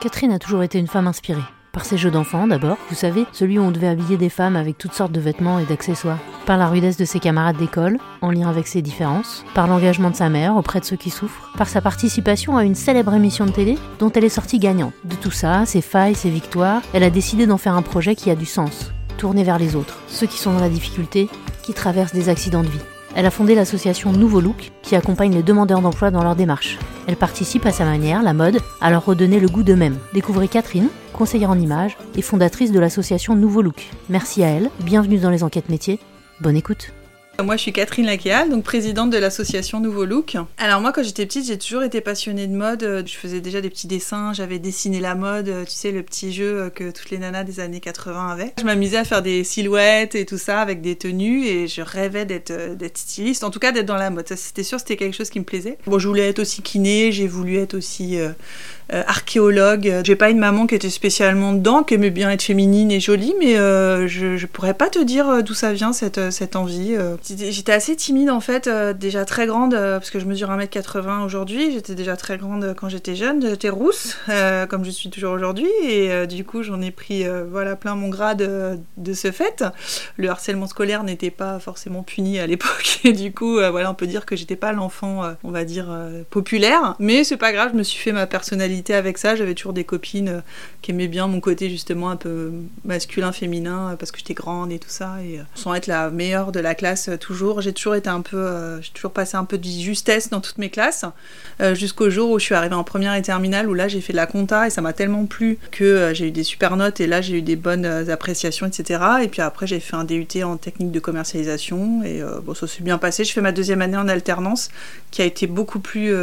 Catherine a toujours été une femme inspirée. Par ses jeux d'enfants d'abord, vous savez, celui où on devait habiller des femmes avec toutes sortes de vêtements et d'accessoires. Par la rudesse de ses camarades d'école, en lien avec ses différences. Par l'engagement de sa mère auprès de ceux qui souffrent. Par sa participation à une célèbre émission de télé dont elle est sortie gagnante. De tout ça, ses failles, ses victoires, elle a décidé d'en faire un projet qui a du sens. Tourné vers les autres, ceux qui sont dans la difficulté, qui traversent des accidents de vie. Elle a fondé l'association Nouveau Look, qui accompagne les demandeurs d'emploi dans leur démarche. Elle participe à sa manière, la mode, à leur redonner le goût d'eux-mêmes. Découvrez Catherine, conseillère en images et fondatrice de l'association Nouveau Look. Merci à elle, bienvenue dans les enquêtes métiers, bonne écoute. Moi, je suis Catherine Laquéal, donc présidente de l'association Nouveau Look. Alors moi, quand j'étais petite, j'ai toujours été passionnée de mode. Je faisais déjà des petits dessins, j'avais dessiné la mode, tu sais, le petit jeu que toutes les nanas des années 80 avaient. Je m'amusais à faire des silhouettes et tout ça avec des tenues et je rêvais d'être styliste, en tout cas d'être dans la mode. Ça, c'était sûr, c'était quelque chose qui me plaisait. Bon, je voulais être aussi kiné, j'ai voulu être aussi euh, euh, archéologue. J'ai pas une maman qui était spécialement dedans, qui aimait bien être féminine et jolie, mais euh, je, je pourrais pas te dire d'où ça vient cette envie. J'étais assez timide en fait, déjà très grande, parce que je mesure 1m80 aujourd'hui. J'étais déjà très grande quand j'étais jeune. J'étais rousse, comme je suis toujours aujourd'hui, et du coup j'en ai pris voilà plein mon grade de ce fait. Le harcèlement scolaire n'était pas forcément puni à l'époque, et du coup voilà on peut dire que j'étais pas l'enfant, on va dire populaire, mais c'est pas grave. Je me suis fait ma personnalité avec ça. J'avais toujours des copines euh, qui aimaient bien mon côté justement un peu masculin, féminin, euh, parce que j'étais grande et tout ça. Et euh, sans être la meilleure de la classe toujours, j'ai toujours été un peu, j'ai toujours passé un peu de justesse dans toutes mes classes, jusqu'au jour où je suis arrivée en première et terminale, où là j'ai fait de la compta et ça m'a tellement plu que j'ai eu des super notes et là j'ai eu des bonnes appréciations, etc. Et puis après j'ai fait un DUT en technique de commercialisation et bon ça s'est bien passé. Je fais ma deuxième année en alternance qui a été beaucoup plus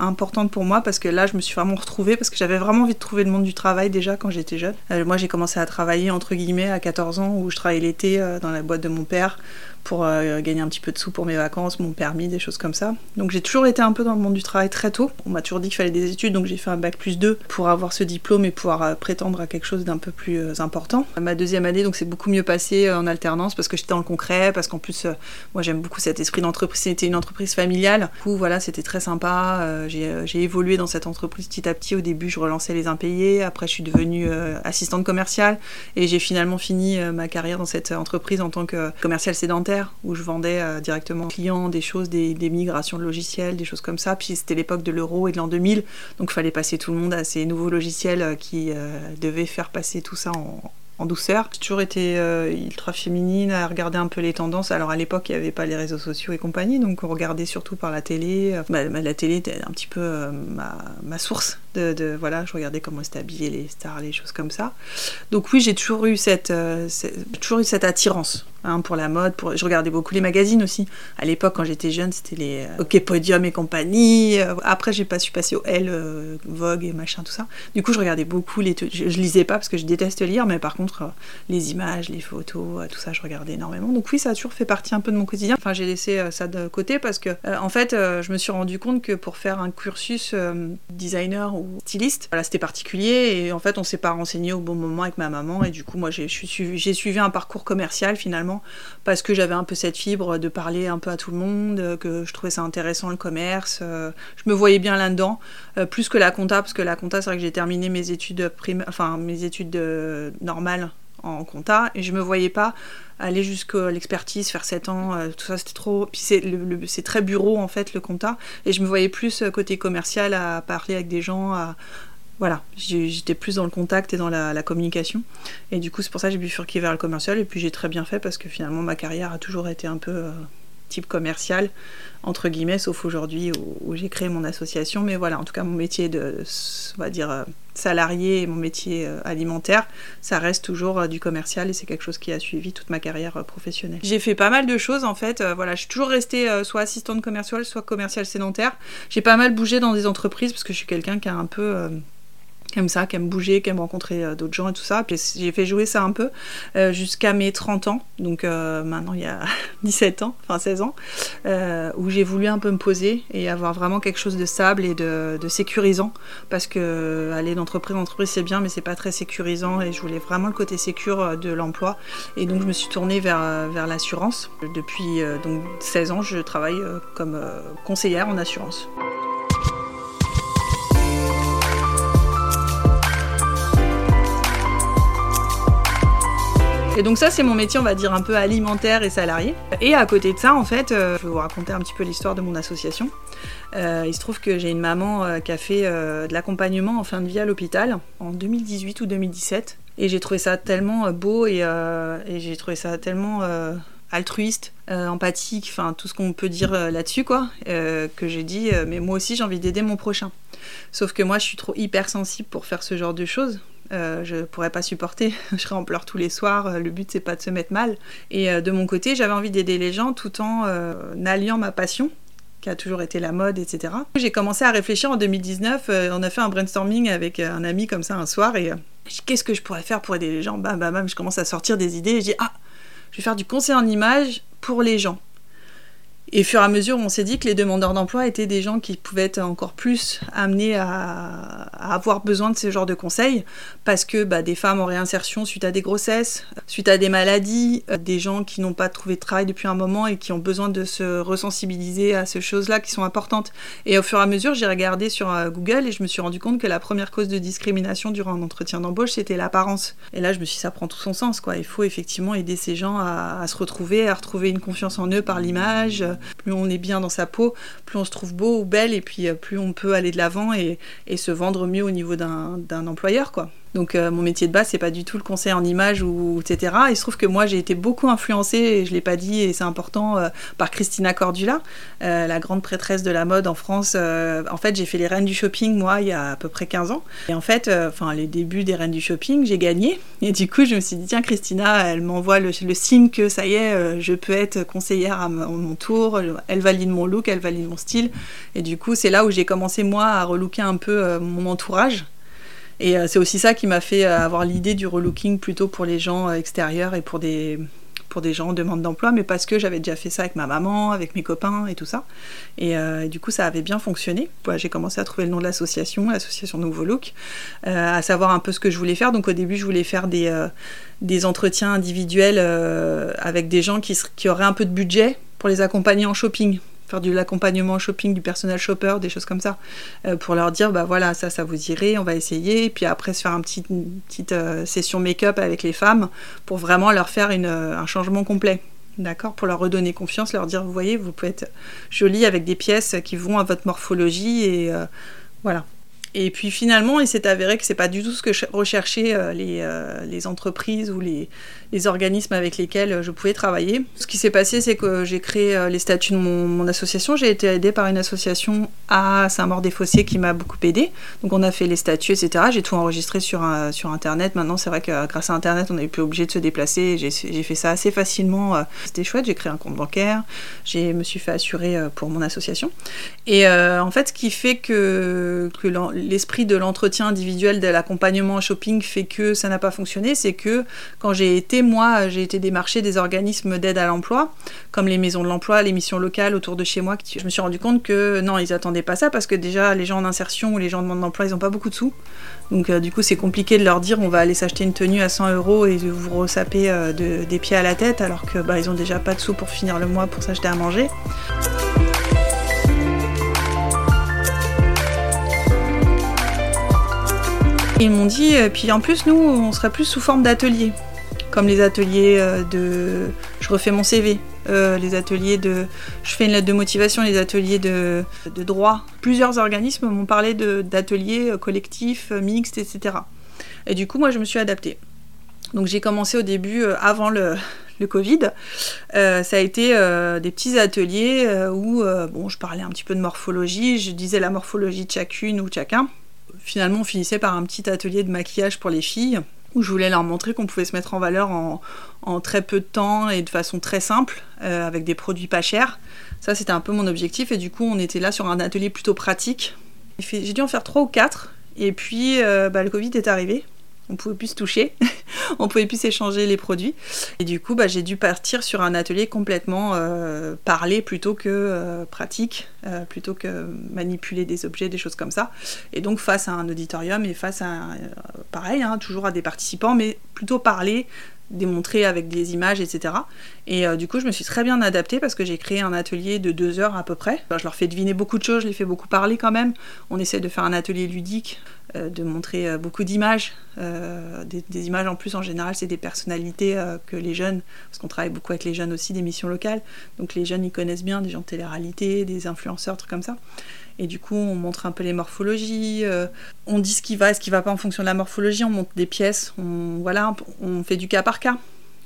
importante pour moi parce que là je me suis vraiment retrouvée parce que j'avais vraiment envie de trouver le monde du travail déjà quand j'étais jeune. Euh, moi j'ai commencé à travailler entre guillemets à 14 ans où je travaillais l'été euh, dans la boîte de mon père pour euh, gagner un petit peu de sous pour mes vacances, mon permis, des choses comme ça. Donc j'ai toujours été un peu dans le monde du travail très tôt. On m'a toujours dit qu'il fallait des études, donc j'ai fait un bac plus 2 pour avoir ce diplôme et pouvoir euh, prétendre à quelque chose d'un peu plus euh, important. Ma deuxième année, donc c'est beaucoup mieux passé en alternance parce que j'étais dans le concret, parce qu'en plus, moi j'aime beaucoup cet esprit d'entreprise. C'était une entreprise familiale. Du coup, voilà, c'était très sympa. j'ai évolué dans cette entreprise petit à petit. Au début, je relançais les impayés. Après, je suis devenue assistante commerciale et j'ai finalement fini ma carrière dans cette entreprise en tant que commerciale sédentaire où je vendais euh, directement aux clients des choses, des, migrations de logiciels, des choses comme ça. Puis c'était l'époque de l'euro et de l'an 2000, donc il fallait passer tout le monde à ces nouveaux logiciels euh, qui euh, devaient faire passer tout ça en, douceur. J'ai toujours été ultra féminine, à regarder un peu les tendances. Alors à l'époque, il n'y avait pas les réseaux sociaux et compagnie, donc on regardait surtout par la télé. Bah, la télé était un petit peu ma, source de, Voilà, je regardais comment étaient habillées les stars, les choses comme ça. Donc oui, j'ai toujours eu cette attirance Hein, pour la mode. Je regardais beaucoup les magazines aussi. À l'époque, quand j'étais jeune, c'était les euh, OK Podium et compagnie. Euh, après, j'ai pas su passer au L, euh, Vogue et machin, tout ça. Du coup, je regardais beaucoup les. Je, je, lisais pas parce que je déteste lire, mais par contre, les images, les photos, tout ça, je regardais énormément. Donc oui, ça a toujours fait partie un peu de mon quotidien. Enfin, j'ai laissé ça de côté parce que, en fait, je me suis rendu compte que pour faire un cursus designer ou styliste, voilà, c'était particulier et en fait, on s'est pas renseigné au bon moment avec ma maman et du coup, moi, j'ai suivi un parcours commercial finalement parce que j'avais un peu cette fibre de parler un peu à tout le monde, que je trouvais ça intéressant le commerce. Euh, je me voyais bien là-dedans, euh, plus que la compta, parce que la compta, c'est vrai que j'ai terminé mes études primaires, enfin mes études euh, normales en compta, et je me voyais pas aller jusqu'à l'expertise, faire 7 ans, tout ça c'était trop. Puis c'est très bureau en fait le compta, et je me voyais plus côté commercial à parler avec des gens, à, voilà, j'étais plus dans le contact et dans la, communication. Et du coup, c'est pour ça que j'ai bifurqué vers le commercial. Et puis j'ai très bien fait parce que finalement, ma carrière a toujours été un peu euh, type commercial, entre guillemets, sauf aujourd'hui où, j'ai créé mon association. Mais voilà, en tout cas, mon métier de, on va dire, euh, salarié et mon métier euh, alimentaire, ça reste toujours du commercial et c'est quelque chose qui a suivi toute ma carrière professionnelle. J'ai fait pas mal de choses en fait. voilà, je suis toujours restée soit assistante commerciale, soit commerciale sédentaire. J'ai pas mal bougé dans des entreprises parce que je suis quelqu'un qui a un peu qui aime ça, qui aime bouger, qui aime rencontrer euh, d'autres gens et tout ça. Puis j'ai fait jouer ça un peu euh, jusqu'à mes 30 ans, donc euh, maintenant il y a 17 ans, enfin 16 ans, où j'ai voulu un peu me poser et avoir vraiment quelque chose de stable et de, sécurisant, parce que aller d'entreprise en entreprise c'est bien, mais c'est pas très sécurisant et je voulais vraiment le côté sécure de l'emploi. Et donc je me suis tournée vers, vers l'assurance. Depuis donc 16 ans, je travaille comme conseillère en assurance. Et donc ça, c'est mon métier, on va dire, un peu alimentaire et salarié. Et à côté de ça, en fait, euh, je vais vous raconter un petit peu l'histoire de mon association. Euh, il se trouve que j'ai une maman euh, qui a fait de l'accompagnement en fin de vie à l'hôpital en 2018 ou 2017. Et j'ai trouvé ça tellement beau et, et j'ai trouvé ça tellement altruiste, empathique, enfin tout ce qu'on peut dire là-dessus, quoi, que j'ai dit, mais moi aussi j'ai envie d'aider mon prochain. Sauf que moi je suis trop hypersensible pour faire ce genre de choses. Euh, je pourrais pas supporter, je serais en pleurs tous les soirs, euh, le but c'est pas de se mettre mal. Et euh, de mon côté, j'avais envie d'aider les gens tout en alliant ma passion, qui a toujours été la mode, etc. J'ai commencé à réfléchir en 2019, on a fait un brainstorming avec un ami comme ça un soir, et qu'est-ce que je pourrais faire pour aider les gens? Bam, bam, bam, je commence à sortir des idées, et je dis, ah, je vais faire du conseil en images pour les gens. Et au fur et à mesure, on s'est dit que les demandeurs d'emploi étaient des gens qui pouvaient être encore plus amenés à, avoir besoin de ce genre de conseils, parce que bah, des femmes en réinsertion suite à des grossesses, suite à des maladies, euh, des gens qui n'ont pas trouvé de travail depuis un moment et qui ont besoin de se resensibiliser à ces choses-là qui sont importantes. Et au fur et à mesure, j'ai regardé sur euh, Google et je me suis rendu compte que la première cause de discrimination durant un entretien d'embauche, c'était l'apparence. Et là, je me suis dit, ça prend tout son sens, quoi. Il faut effectivement aider ces gens à, à se retrouver, à retrouver une confiance en eux par l'image plus on est bien dans sa peau, plus on se trouve beau ou belle, et puis euh, plus on peut aller de l'avant et, et, se vendre mieux au niveau d'un employeur, quoi. Donc euh, mon métier de base, c'est pas du tout le conseil en image ou etc. Il se trouve que moi j'ai été beaucoup influencée, et je l'ai pas dit et c'est important, euh, par Christina Cordula, euh, la grande prêtresse de la mode en France. en fait, j'ai fait les reines du shopping moi il y a à peu près 15 ans. Et en fait, enfin les débuts des reines du shopping, j'ai gagné. Et du coup, je me suis dit tiens Christina, elle m'envoie le, signe que ça y est, je peux être conseillère à mon tour. Elle valide mon look, elle valide mon style. Et du coup, c'est là où j'ai commencé moi à relooker un peu mon entourage. Et euh, c'est aussi ça qui m'a fait euh, avoir l'idée du relooking plutôt pour les gens euh, extérieurs et pour des, gens en demande d'emploi, mais parce que j'avais déjà fait ça avec ma maman, avec mes copains et tout ça. Et, du coup, ça avait bien fonctionné. j'ai commencé à trouver le nom de l'association, l'association Nouveau Look, à savoir un peu ce que je voulais faire. Donc au début, je voulais faire des, des entretiens individuels avec des gens qui, qui auraient un peu de budget pour les accompagner en shopping faire de l'accompagnement shopping, du personnel shopper, des choses comme ça, euh, pour leur dire, bah voilà, ça, ça vous irait, on va essayer, et puis après se faire une petite euh, session make-up avec les femmes, pour vraiment leur faire euh, un changement complet. D'accord? Pour leur redonner confiance, leur dire, vous voyez, vous pouvez être jolie avec des pièces qui vont à votre morphologie, et voilà. Et puis finalement, il s'est avéré que c'est pas du tout ce que recherchaient les, les entreprises ou les, organismes avec lesquels euh, je pouvais travailler. Ce qui s'est passé, c'est que j'ai créé euh, les statuts de mon, association. J'ai été aidée par une association à Saint-Maur-des-Fossés qui m'a beaucoup aidée. Donc on a fait les statuts, etc. J'ai tout enregistré sur, sur Internet. Maintenant, c'est vrai que euh, grâce à Internet, on n'est plus obligé de se déplacer. J'ai fait ça assez facilement. C'était chouette. J'ai créé un compte bancaire. Je me suis fait assurer pour mon association. Et en fait, ce qui fait que, que l'esprit de l'entretien individuel, de l'accompagnement shopping fait que ça n'a pas fonctionné, c'est que quand j'ai été moi, j'ai été démarcher des organismes d'aide à l'emploi, comme les maisons de l'emploi, les missions locales autour de chez moi. Je me suis rendu compte que non, ils attendaient pas ça parce que déjà, les gens en insertion ou les gens en demande d'emploi, ils n'ont pas beaucoup de sous. Donc, euh, du coup, c'est compliqué de leur dire on va aller s'acheter une tenue à 100 euros et vous ressaper euh, des pieds à la tête alors que bah, ils ont déjà pas de sous pour finir le mois pour s'acheter à manger. Ils m'ont dit, euh, puis en plus, nous, on serait plus sous forme d'atelier comme les ateliers euh, de je refais mon CV, euh, les ateliers de je fais une lettre de motivation, les ateliers de, droit. Plusieurs organismes m'ont parlé d'ateliers collectifs, mixtes, etc. Et du coup, moi, je me suis adaptée. Donc j'ai commencé au début, avant le, le Covid, ça a été des petits ateliers où bon, je parlais un petit peu de morphologie, je disais la morphologie de chacune ou de chacun. Finalement, on finissait par un petit atelier de maquillage pour les filles où je voulais leur montrer qu'on pouvait se mettre en valeur en, très peu de temps et de façon très simple, euh, avec des produits pas chers. Ça, c'était un peu mon objectif, et du coup, on était là sur un atelier plutôt pratique. J'ai dû en faire trois ou quatre, et puis euh, bah, le Covid est arrivé on pouvait plus se toucher, on pouvait plus s'échanger les produits. Et du coup, bah, j'ai dû partir sur un atelier complètement euh, parlé plutôt que euh, pratique, euh, plutôt que manipuler des objets, des choses comme ça. Et donc face à un auditorium et face à, pareil, hein, toujours à des participants, mais plutôt parler, démontrer avec des images, etc. Et du coup, je me suis très bien adaptée parce que j'ai créé un atelier de deux heures à peu près. je leur fais deviner beaucoup de choses, je les fais beaucoup parler quand même. On essaie de faire un atelier ludique de montrer beaucoup d'images. Des, des, images en plus, en général, c'est des personnalités que les jeunes, parce qu'on travaille beaucoup avec les jeunes aussi, des missions locales. Donc les jeunes, ils connaissent bien des gens de télé-réalité, des influenceurs, trucs comme ça. Et du coup, on montre un peu les morphologies, on dit ce qui va et ce qui va pas en fonction de la morphologie, on monte des pièces, on, voilà, on fait du cas par cas.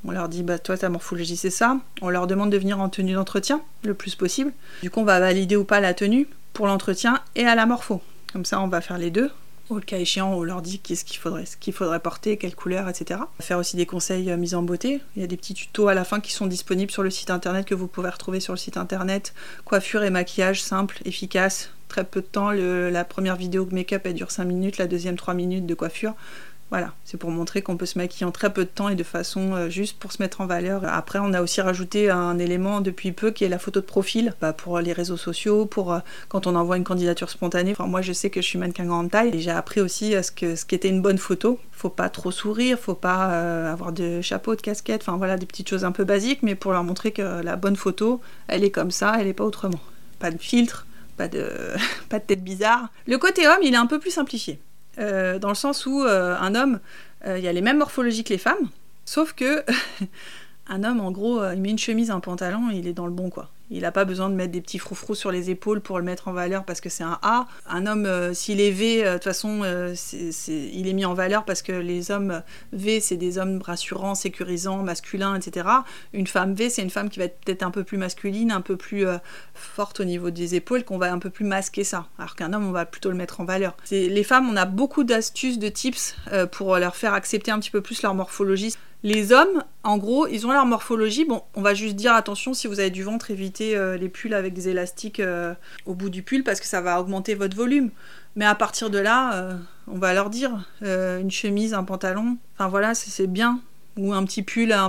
On leur dit, bah, toi, ta morphologie, c'est ça. On leur demande de venir en tenue d'entretien le plus possible. Du coup, on va valider ou pas la tenue pour l'entretien et à la morpho. Comme ça, on va faire les deux. Au cas échéant, on leur dit qu'est-ce qu'il faudrait, ce qu'il faudrait porter, quelle couleur, etc. Faire aussi des conseils euh, mise en beauté. Il y a des petits tutos à la fin qui sont disponibles sur le site internet que vous pouvez retrouver sur le site internet. Coiffure et maquillage simple, efficace, très peu de temps. la première vidéo make-up elle dure 5 minutes, la deuxième 3 minutes de coiffure. Voilà, c'est pour montrer qu'on peut se maquiller en très peu de temps et de façon euh, juste pour se mettre en valeur. Après, on a aussi rajouté un élément depuis peu qui est la photo de profil bah, pour les réseaux sociaux, pour euh, quand on envoie une candidature spontanée. Enfin, moi, je sais que je suis mannequin grande taille et j'ai appris aussi ce ce qu'était une bonne photo. Faut pas trop sourire, faut pas euh, avoir de chapeau, de casquette, enfin voilà, des petites choses un peu basiques, mais pour leur montrer que la bonne photo, elle est comme ça, elle est pas autrement. Pas de filtre, pas de, pas de tête bizarre. Le côté homme, il est un peu plus simplifié. Euh, dans le sens où euh, un homme, euh, il a les mêmes morphologies que les femmes, sauf que un homme, en gros, il met une chemise, un pantalon, il est dans le bon, quoi. Il n'a pas besoin de mettre des petits froufrous sur les épaules pour le mettre en valeur parce que c'est un A. Un homme, euh, s'il est V, euh, de toute façon, euh, il est mis en valeur parce que les hommes V, c'est des hommes rassurants, sécurisants, masculins, etc. Une femme V, c'est une femme qui va être peut-être un peu plus masculine, un peu plus forte au niveau des épaules, qu'on va un peu plus masquer ça. Alors qu'un homme, on va plutôt le mettre en valeur. Les femmes, on a beaucoup d'astuces, de tips pour leur faire accepter un petit peu plus leur morphologie. Les hommes, en gros, ils ont leur morphologie. Bon, on va juste dire attention si vous avez du ventre, évitez euh, les pulls avec des élastiques euh, au bout du pull parce que ça va augmenter votre volume. Mais à partir de là, euh, on va leur dire une chemise, un pantalon. Enfin voilà, c'est bien. Ou un petit pull à,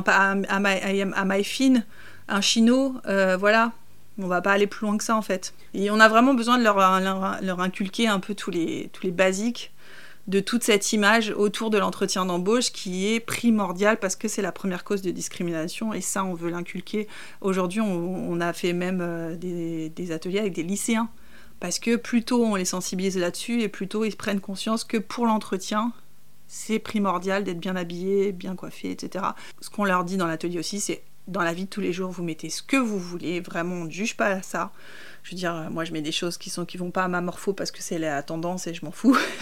maille fine, un chino, voilà. On va pas aller plus loin que ça en fait. Et on a vraiment besoin de leur, inculquer un peu tous les basiques de toute cette image autour de l'entretien d'embauche qui est primordiale parce que c'est la première cause de discrimination et ça on veut l'inculquer. Aujourd'hui on, a fait même euh, des, ateliers avec des lycéens parce que plutôt on les sensibilise là-dessus et plutôt ils prennent conscience que pour l'entretien c'est primordial d'être bien habillé, bien coiffé, etc. Ce qu'on leur dit dans l'atelier aussi c'est dans la vie de tous les jours vous mettez ce que vous voulez, vraiment on ne juge pas ça. Je veux dire, moi je mets des choses qui sont qui vont pas à ma morpho parce que c'est la tendance et je m'en fous.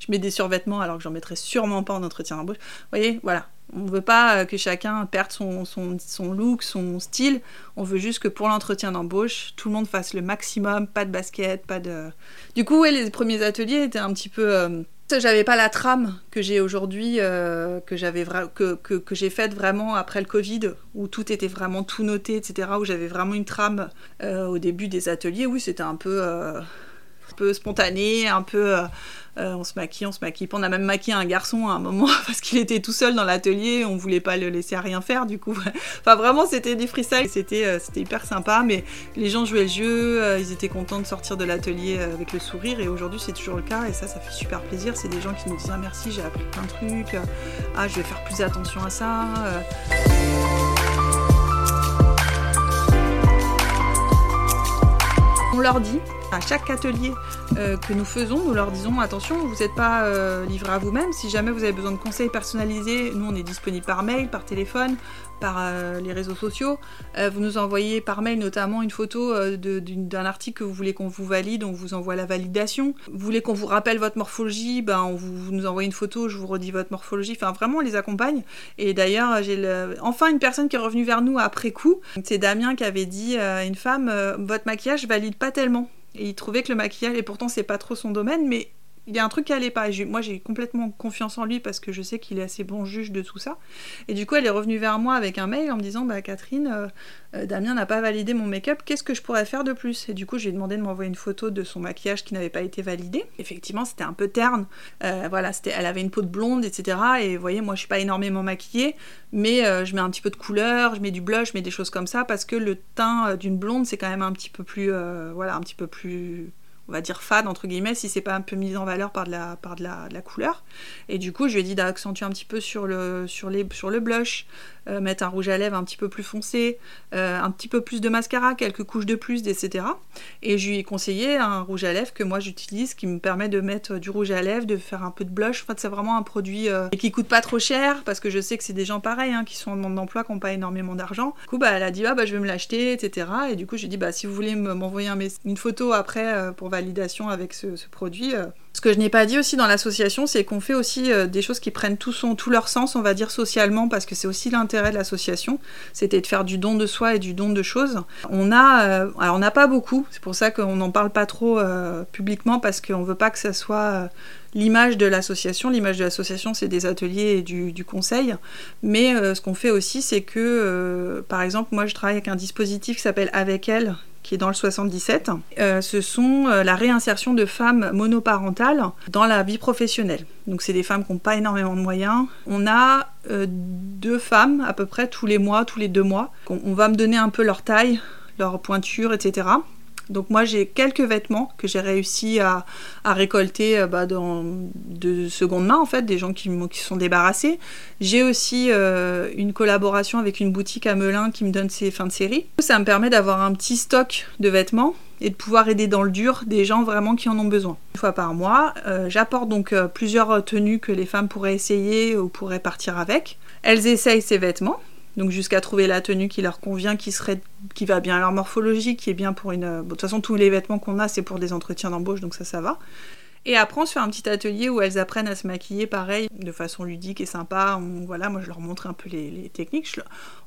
je mets des survêtements alors que j'en mettrai sûrement pas en entretien d'embauche. Vous voyez, voilà. On veut pas que chacun perde son, son, look, son style. On veut juste que pour l'entretien d'embauche, tout le monde fasse le maximum, pas de basket, pas de. Du coup, ouais, les premiers ateliers étaient un petit peu. Euh, j'avais pas la trame que j'ai aujourd'hui, euh, que j'ai faite vraiment après le Covid, où tout était vraiment tout noté, etc. Où j'avais vraiment une trame euh, au début des ateliers. Oui, c'était un peu, euh, un peu spontané, un peu euh, on se maquille, on se maquille. On a même maquillé un garçon à un moment parce qu'il était tout seul dans l'atelier, on voulait pas le laisser à rien faire du coup. enfin vraiment c'était des freestyles, c'était euh, c'était hyper sympa mais les gens jouaient le jeu, euh, ils étaient contents de sortir de l'atelier avec le sourire et aujourd'hui c'est toujours le cas et ça ça fait super plaisir. C'est des gens qui nous disent ah merci j'ai appris plein de trucs, ah je vais faire plus attention à ça. On leur dit à chaque atelier euh, que nous faisons, nous leur disons attention, vous n'êtes pas euh, livré à vous-même. Si jamais vous avez besoin de conseils personnalisés, nous on est disponible par mail, par téléphone, par euh, les réseaux sociaux. vous nous envoyez par mail notamment une photo d'un article que vous voulez qu'on vous valide, on vous envoie la validation. Vous voulez qu'on vous rappelle votre morphologie, ben on vous, nous envoie une photo, je vous redis votre morphologie. Enfin vraiment on les accompagne. Et d'ailleurs j'ai enfin une personne qui est revenue vers nous après coup. C'est Damien qui avait dit à une femme votre maquillage valide pas tellement. Et il trouvait que le maquillage, et pourtant c'est pas trop son domaine, mais il y a un truc qui allait pas. moi, j'ai complètement confiance en lui parce que je sais qu'il est assez bon juge de tout ça. Et du coup, elle est revenue vers moi avec un mail en me disant Bah, Catherine, euh, euh, Damien n'a pas validé mon make-up, qu'est-ce que je pourrais faire de plus? Et du coup, j'ai demandé de m'envoyer une photo de son maquillage qui n'avait pas été validé. Effectivement, c'était un peu terne. Euh, voilà, elle avait une peau de blonde, etc. Et vous voyez, moi, je suis pas énormément maquillée, mais je mets un petit peu de couleur, je mets du blush, je mets des choses comme ça parce que le teint d'une blonde, c'est quand même un petit peu plus. voilà, un petit peu plus on va dire fade entre guillemets si c'est pas un peu mis en valeur par de la, par de la, couleur. Et du coup, je lui ai dit d'accentuer un petit peu sur le, sur les, sur le blush, euh, mettre un rouge à lèvres un petit peu plus foncé, euh, un petit peu plus de mascara, quelques couches de plus, etc. Et je lui ai conseillé un rouge à lèvres que moi j'utilise qui me permet de mettre du rouge à lèvres, de faire un peu de blush. En fait, c'est vraiment un produit euh, qui coûte pas trop cher parce que je sais que c'est des gens pareils hein, qui sont en demande d'emploi, qui n'ont pas énormément d'argent. Du coup, bah, elle a dit ah, bah, je vais me l'acheter, etc. Et du coup, j'ai dit bah, si vous voulez m'envoyer une photo après pour validation avec ce, produit. Ce que je n'ai pas dit aussi dans l'association, c'est qu'on fait aussi des choses qui prennent tout, son, leur sens, on va dire socialement, parce que c'est aussi l'intérêt de l'association, c'était de faire du don de soi et du don de choses. On a, euh, alors on n'a pas beaucoup, c'est pour ça qu'on n'en parle pas trop euh, publiquement parce qu'on veut pas que ça soit euh, l'image de l'association. L'image de l'association, c'est des ateliers et du, du conseil. Mais ce qu'on fait aussi, c'est que, par exemple, moi, je travaille avec un dispositif qui s'appelle Avec elle, qui est dans le 77. Euh, ce sont euh, la réinsertion de femmes monoparentales dans la vie professionnelle. Donc c'est des femmes qui n'ont pas énormément de moyens. On a euh, deux femmes à peu près tous les mois, tous les deux mois. on va me donner un peu leur taille, leur pointure, etc. Donc moi j'ai quelques vêtements que j'ai réussi à, récolter euh, bah, dans, de seconde main en fait, des gens qui, qui sont débarrassés. J'ai aussi euh, une collaboration avec une boutique à Melun qui me donne ses fins de série. Ça me permet d'avoir un petit stock de vêtements et de pouvoir aider dans le dur des gens vraiment qui en ont besoin. Une fois par mois, euh, j'apporte donc plusieurs tenues que les femmes pourraient essayer ou pourraient partir avec. Elles essayent ces vêtements donc jusqu'à trouver la tenue qui leur convient, qui serait, qui va bien à leur morphologie, qui est bien pour une. de toute façon, tous les vêtements qu'on a, c'est pour des entretiens d'embauche, donc ça, ça va. Et après, on se fait un petit atelier où elles apprennent à se maquiller, pareil, de façon ludique et sympa. voilà, moi, je leur montre un peu les, techniques.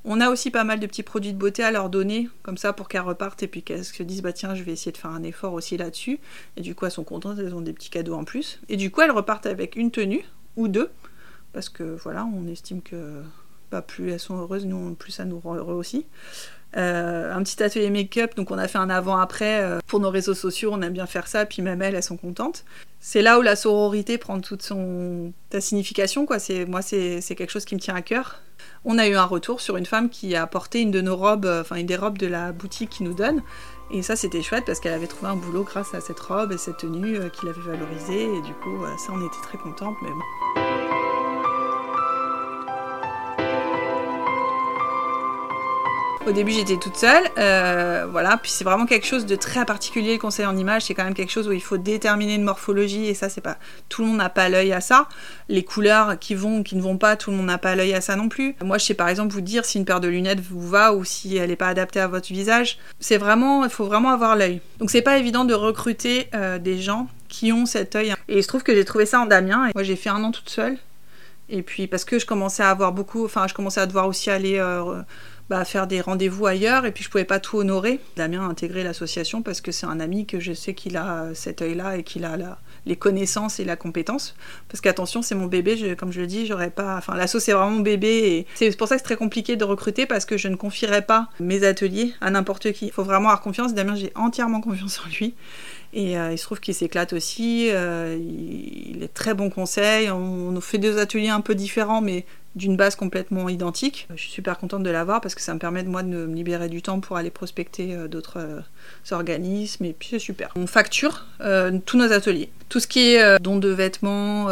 On a aussi pas mal de petits produits de beauté à leur donner, comme ça, pour qu'elles repartent et puis qu'elles se disent, bah tiens, je vais essayer de faire un effort aussi là-dessus. Et du coup, elles sont contentes, elles ont des petits cadeaux en plus. Et du coup, elles repartent avec une tenue ou deux, parce que voilà, on estime que plus elles sont heureuses, nous, plus ça nous rend heureux aussi. Euh, un petit atelier make-up, donc on a fait un avant-après euh, pour nos réseaux sociaux, on aime bien faire ça, puis même elles, elles sont contentes. C'est là où la sororité prend toute son ta signification, quoi. C'est moi, c'est quelque chose qui me tient à cœur. On a eu un retour sur une femme qui a porté une de nos robes, euh, enfin une des robes de la boutique qui nous donne, et ça c'était chouette parce qu'elle avait trouvé un boulot grâce à cette robe et cette tenue qu'il avait valorisée, et du coup ça on était très contente, mais bon. Au début, j'étais toute seule, euh, voilà. Puis c'est vraiment quelque chose de très particulier le conseil en image. C'est quand même quelque chose où il faut déterminer une morphologie et ça, c'est pas tout le monde n'a pas l'œil à ça. Les couleurs qui vont, qui ne vont pas, tout le monde n'a pas l'œil à ça non plus. Moi, je sais par exemple vous dire si une paire de lunettes vous va ou si elle n'est pas adaptée à votre visage. C'est vraiment, il faut vraiment avoir l'œil. Donc c'est pas évident de recruter euh, des gens qui ont cet œil. Et il se trouve que j'ai trouvé ça en Damien. Moi, j'ai fait un an toute seule. Et puis parce que je commençais à avoir beaucoup, enfin, je commençais à devoir aussi aller euh, bah, faire des rendez-vous ailleurs et puis je pouvais pas tout honorer. Damien a intégré l'association parce que c'est un ami que je sais qu'il a cet œil-là et qu'il a les connaissances et la compétence. Parce qu'attention, c'est mon bébé, comme je le dis, j'aurais pas. Enfin, l'asso c'est vraiment mon bébé et c'est pour ça que c'est très compliqué de recruter parce que je ne confierais pas mes ateliers à n'importe qui. Il faut vraiment avoir confiance. Damien, j'ai entièrement confiance en lui. Et euh, il se trouve qu'il s'éclate aussi. Euh, il, est très bon conseil. On, on, fait deux ateliers un peu différents, mais d'une base complètement identique. Je suis super contente de l'avoir parce que ça me permet de moi de me libérer du temps pour aller prospecter euh, d'autres euh, organismes et puis c'est super. On facture euh, tous nos ateliers. Tout ce qui est don de vêtements,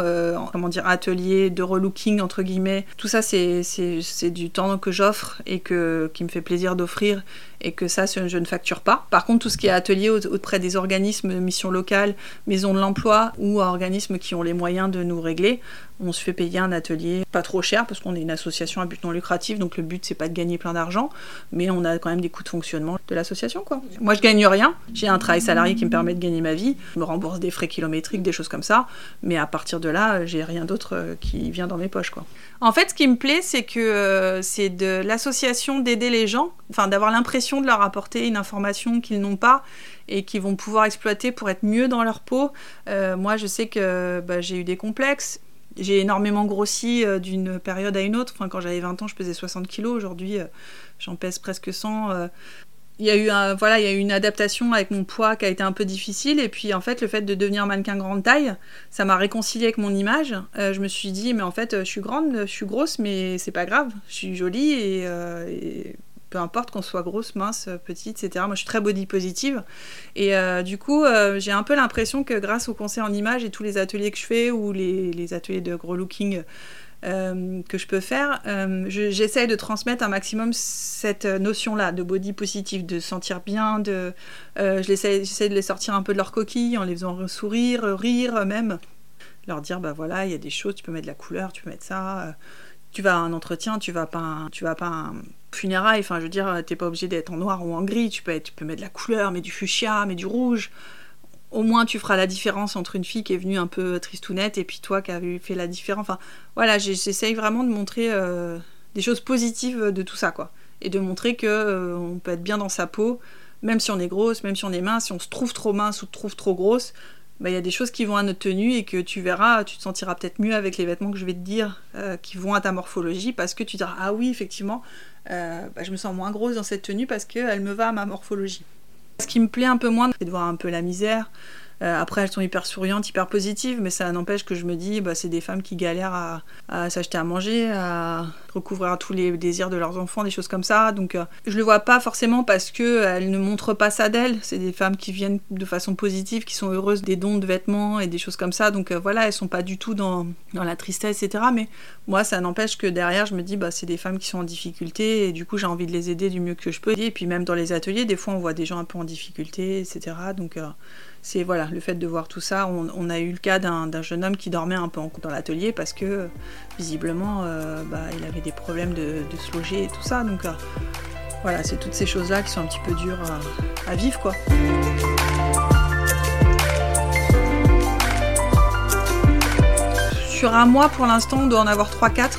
comment dire, atelier de relooking entre guillemets, tout ça c'est, c'est, du temps que j'offre et que, qui me fait plaisir d'offrir et que ça je ne facture pas. Par contre tout ce qui est atelier auprès des organismes, missions locales, maisons de l'emploi ou organismes qui ont les moyens de nous régler, on se fait payer un atelier pas trop cher parce qu'on est une association à but non lucratif, donc le but c'est pas de gagner plein d'argent, mais on a quand même des coûts de fonctionnement de l'association quoi. Moi je gagne rien, j'ai un travail salarié qui me permet de gagner ma vie, je me rembourse des frais kilométriques, des choses comme ça, mais à partir de là, j'ai rien d'autre euh, qui vient dans mes poches quoi. En fait, ce qui me plaît, c'est que euh, c'est de l'association d'aider les gens, enfin d'avoir l'impression de leur apporter une information qu'ils n'ont pas et qu'ils vont pouvoir exploiter pour être mieux dans leur peau. Euh, moi, je sais que bah, j'ai eu des complexes j'ai énormément grossi d'une période à une autre. Enfin, quand j'avais 20 ans, je pesais 60 kilos. Aujourd'hui, j'en pèse presque 100. Euh. Il y, a eu voilà, il y a une adaptation avec mon poids qui a été un peu difficile. Et puis, en fait, le fait de devenir mannequin grande taille, ça m'a réconcilié avec mon image. je me suis dit, mais en fait, je suis grande, je suis grosse, mais c'est pas grave. Je suis jolie et, peu importe qu'on soit grosse, mince, petite, etc. Moi, je suis très body positive. Et du coup, j'ai un peu l'impression que grâce au conseil en images et tous les ateliers que je fais ou les, les ateliers de gros looking euh, que je peux faire, euh, j'essaie de transmettre un maximum cette notion-là de body positif, de sentir bien, de, euh, j'essaie de les sortir un peu de leur coquille en les faisant sourire, rire même, leur dire bah voilà, il y a des choses, tu peux mettre de la couleur, tu peux mettre ça, tu vas à un entretien, tu vas pas, tu vas pas un funérail, enfin je veux dire, t'es pas obligé d'être en noir ou en gris, tu peux, tu peux mettre de la couleur, mais du fuchsia, mais du rouge au moins tu feras la différence entre une fille qui est venue un peu tristounette et puis toi qui as fait la différence. Enfin, voilà, j'essaye vraiment de montrer euh, des choses positives de tout ça, quoi. Et de montrer que euh, on peut être bien dans sa peau, même si on est grosse, même si on est mince, si on se trouve trop mince ou trouve trop grosse, bah, il y a des choses qui vont à notre tenue et que tu verras, tu te sentiras peut-être mieux avec les vêtements que je vais te dire, euh, qui vont à ta morphologie, parce que tu diras, ah oui, effectivement, bah, je me sens moins grosse dans cette tenue parce qu'elle me va à ma morphologie. Ce qui me plaît un peu moins, c'est de voir un peu la misère, après, elles sont hyper souriantes, hyper positives, mais ça n'empêche que je me dis, bah, c'est des femmes qui galèrent à, s'acheter à manger, à recouvrir tous les désirs de leurs enfants, des choses comme ça. Donc, euh, je le vois pas forcément parce que elles ne montrent pas ça d'elles. C'est des femmes qui viennent de façon positive, qui sont heureuses des dons de vêtements et des choses comme ça. Donc, euh, voilà, elles sont pas du tout dans, dans la tristesse, etc. Mais moi, ça n'empêche que derrière, je me dis, bah, c'est des femmes qui sont en difficulté et du coup, j'ai envie de les aider du mieux que je peux. Et puis, même dans les ateliers, des fois, on voit des gens un peu en difficulté, etc. Donc, c'est voilà le fait de voir tout ça. On, a eu le cas d'un jeune homme qui dormait un peu dans l'atelier parce que visiblement euh, bah, il avait des problèmes de, se loger et tout ça. Donc euh, voilà, c'est toutes ces choses-là qui sont un petit peu dures à, vivre quoi. Sur un mois pour l'instant on doit en avoir 3-4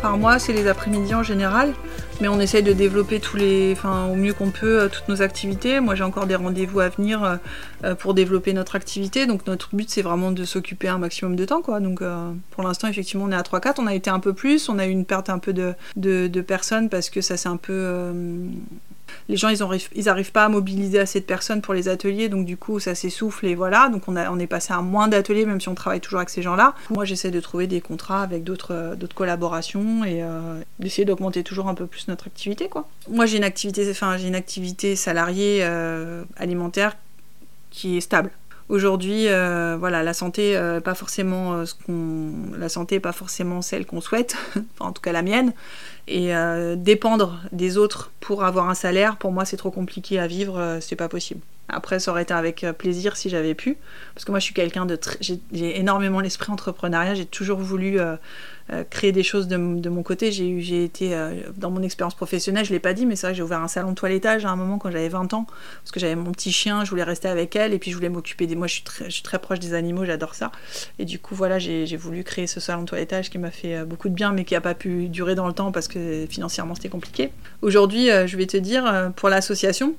par mois, c'est les après-midi en général mais on essaye de développer tous les, enfin, au mieux qu'on peut euh, toutes nos activités. Moi, j'ai encore des rendez-vous à venir euh, euh, pour développer notre activité. Donc, notre but, c'est vraiment de s'occuper un maximum de temps, quoi. Donc, pour l'instant, effectivement, on est à 3-4. On a été un peu plus. On a eu une perte un peu de, de personnes parce que ça s'est un peu les gens, ils, ils arrivent pas à mobiliser assez de personnes pour les ateliers, donc du coup, ça s'essouffle et voilà. Donc on, est passé à moins d'ateliers, même si on travaille toujours avec ces gens-là. Moi, j'essaie de trouver des contrats avec d'autres euh, collaborations et euh, d'essayer d'augmenter toujours un peu plus notre activité. Moi, j'ai une activité, enfin, salariée euh, alimentaire qui est stable. Aujourd'hui, voilà, la santé, pas forcément ce qu'on, la santé, pas forcément celle qu'on souhaite, en tout cas la mienne. Et euh, dépendre des autres pour avoir un salaire, pour moi, c'est trop compliqué à vivre, euh, c'est pas possible. Après, ça aurait été avec euh, plaisir si j'avais pu, parce que moi, je suis quelqu'un de. J'ai énormément l'esprit entrepreneuriat, j'ai toujours voulu euh, créer des choses de, mon côté. J'ai été euh, dans mon expérience professionnelle, je l'ai pas dit, mais c'est vrai j'ai ouvert un salon de toilettage à un moment quand j'avais 20 ans, parce que j'avais mon petit chien, je voulais rester avec elle, et puis je voulais m'occuper des. Moi, je suis très, je suis très proche des animaux, j'adore ça. Et du coup, voilà, j'ai voulu créer ce salon de toilettage qui m'a fait euh, beaucoup de bien, mais qui a pas pu durer dans le temps parce que financièrement c'était compliqué. Aujourd'hui, je vais te dire, pour l'association,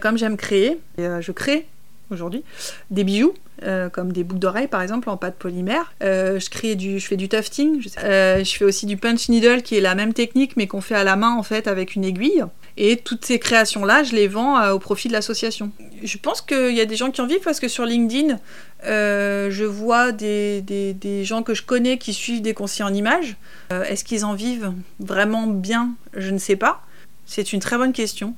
comme j'aime créer, je crée aujourd'hui, des bijoux, euh, comme des boucles d'oreilles par exemple en pâte polymère. Euh, je, crée du, je fais du tufting, je, euh, je, fais aussi du punch needle qui est la même technique mais qu'on fait à la main en fait avec une aiguille. Et toutes ces créations-là, je les vends au profit de l'association. Je pense qu'il y a des gens qui en vivent parce que sur LinkedIn, je vois des, gens que je connais qui suivent des conseillers en images. Est-ce qu'ils en vivent vraiment bien? Je ne sais pas. C'est une très bonne question.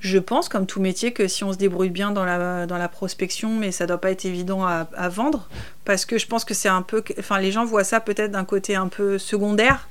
Je pense, comme tout métier, que si on se débrouille bien dans la, dans la prospection, mais ça doit pas être évident à, vendre, parce que je pense que c'est un peu... Enfin, les gens voient ça peut-être d'un côté un peu secondaire,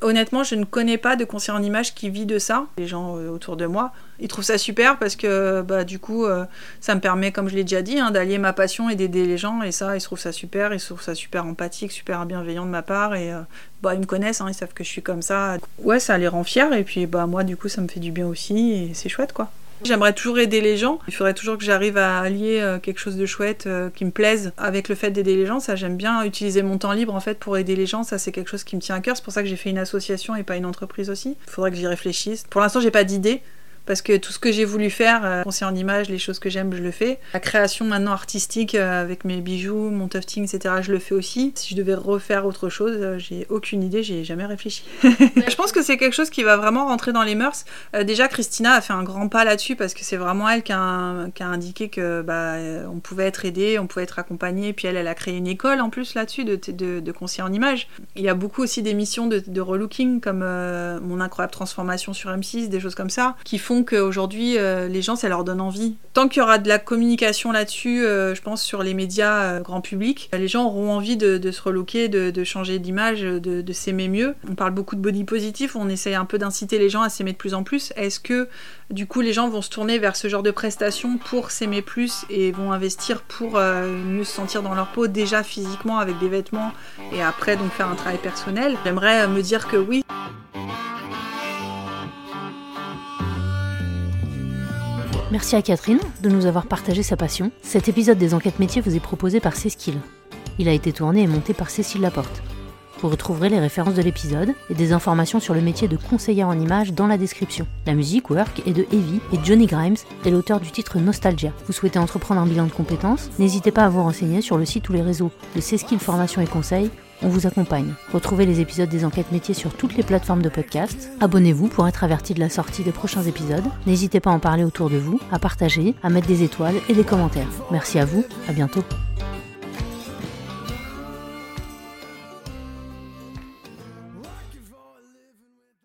honnêtement, je ne connais pas de conseiller en image qui vit de ça. Les gens euh, autour de moi, ils trouvent ça super parce que bah, du coup, euh, ça me permet, comme je l'ai déjà dit, hein, d'allier ma passion et d'aider les gens. Et ça, ils trouvent ça super. Ils trouvent ça super empathique, super bienveillant de ma part. Et euh, bah, ils me connaissent, hein, ils savent que je suis comme ça. Ouais, ça les rend fiers. Et puis, bah, moi, du coup, ça me fait du bien aussi. Et c'est chouette, quoi. J'aimerais toujours aider les gens. Il faudrait toujours que j'arrive à allier euh, quelque chose de chouette euh, qui me plaise avec le fait d'aider les gens. Ça, j'aime bien utiliser mon temps libre en fait pour aider les gens. Ça, c'est quelque chose qui me tient à cœur. C'est pour ça que j'ai fait une association et pas une entreprise aussi. Il faudrait que j'y réfléchisse. Pour l'instant, j'ai pas d'idée parce que tout ce que j'ai voulu faire, euh, conseiller en image, les choses que j'aime, je le fais. La création maintenant artistique euh, avec mes bijoux, mon tufting, etc., je le fais aussi. Si je devais refaire autre chose, euh, j'ai aucune idée, j'ai jamais réfléchi. je pense que c'est quelque chose qui va vraiment rentrer dans les mœurs. Déjà, Christina a fait un grand pas là-dessus parce que c'est vraiment elle qui a, qui a indiqué que bah, on pouvait être aidé, on pouvait être accompagné. Puis elle, elle a créé une école en plus là-dessus de, de, en image. Il y a beaucoup aussi d'émissions de, de relooking comme euh, Mon incroyable transformation sur M6, des choses comme ça, qui font qu'aujourd'hui, euh, les gens, ça leur donne envie. Tant qu'il y aura de la communication là-dessus, euh, je pense sur les médias euh, grand public, les gens auront envie de, se relooker, de, changer d'image, de, s'aimer mieux. On parle beaucoup de body positif, on essaye un peu d'inciter les gens à s'aimer de plus en plus. Est-ce que du coup les gens vont se tourner vers ce genre de prestations pour s'aimer plus et vont investir pour mieux se sentir dans leur peau déjà physiquement avec des vêtements et après donc faire un travail personnel? J'aimerais me dire que oui. Merci à Catherine de nous avoir partagé sa passion. Cet épisode des enquêtes métiers vous est proposé par Céskill. Il a été tourné et monté par Cécile Laporte. Vous retrouverez les références de l'épisode et des informations sur le métier de conseillère en images dans la description. La musique Work est de Heavy et Johnny Grimes est l'auteur du titre Nostalgia. Vous souhaitez entreprendre un bilan de compétences? N'hésitez pas à vous renseigner sur le site ou les réseaux de Céskill Formation et Conseil. On vous accompagne. Retrouvez les épisodes des enquêtes métiers sur toutes les plateformes de podcast. Abonnez-vous pour être averti de la sortie des prochains épisodes. N'hésitez pas à en parler autour de vous, à partager, à mettre des étoiles et des commentaires. Merci à vous, à bientôt.